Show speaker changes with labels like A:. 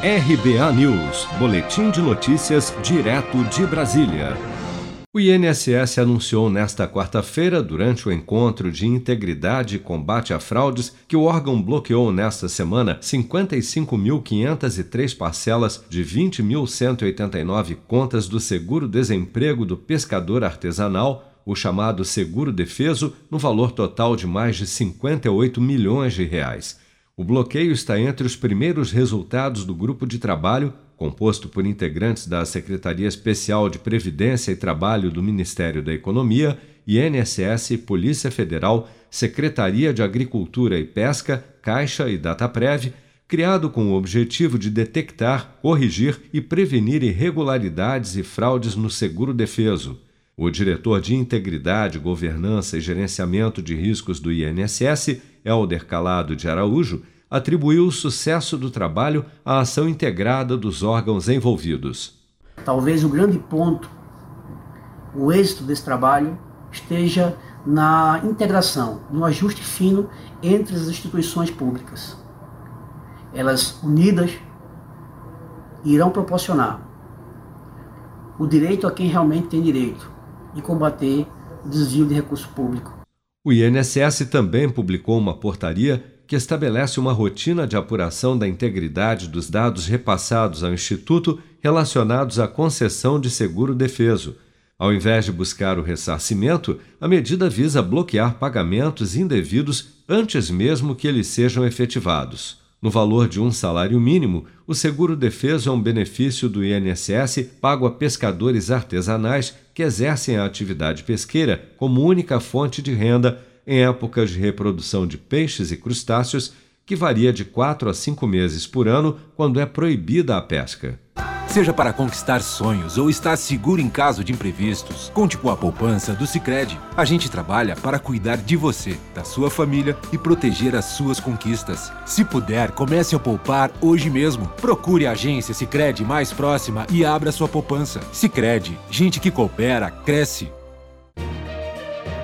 A: RBA News, Boletim de Notícias, direto de Brasília. O INSS anunciou nesta quarta-feira, durante o encontro de integridade e combate a fraudes, que o órgão bloqueou nesta semana 55.503 parcelas de 20.189 contas do seguro-desemprego do pescador artesanal, o chamado seguro defeso, no valor total de mais de 58 milhões de reais. O bloqueio está entre os primeiros resultados do grupo de trabalho, composto por integrantes da Secretaria Especial de Previdência e Trabalho do Ministério da Economia, INSS, Polícia Federal, Secretaria de Agricultura e Pesca, Caixa e Dataprev, criado com o objetivo de detectar, corrigir e prevenir irregularidades e fraudes no seguro defeso. O diretor de Integridade, Governança e Gerenciamento de Riscos do INSS, Helder Calado de Araújo, atribuiu o sucesso do trabalho à ação integrada dos órgãos envolvidos.
B: Talvez o grande ponto, o êxito desse trabalho, esteja na integração, no ajuste fino entre as instituições públicas. Elas unidas irão proporcionar o direito a quem realmente tem direito e combater o desvio de recurso público.
A: O INSS também publicou uma portaria que estabelece uma rotina de apuração da integridade dos dados repassados ao Instituto relacionados à concessão de seguro defeso. Ao invés de buscar o ressarcimento, a medida visa bloquear pagamentos indevidos antes mesmo que eles sejam efetivados. No valor de um salário mínimo, o seguro defeso é um benefício do INSS pago a pescadores artesanais que exercem a atividade pesqueira como única fonte de renda em épocas de reprodução de peixes e crustáceos, que varia de 4 a 5 meses por ano quando é proibida a pesca.
C: Seja para conquistar sonhos ou estar seguro em caso de imprevistos, conte com a poupança do Sicredi. A gente trabalha para cuidar de você, da sua família e proteger as suas conquistas. Se puder, comece a poupar hoje mesmo. Procure a agência Sicredi mais próxima e abra sua poupança. Sicredi, gente que coopera cresce.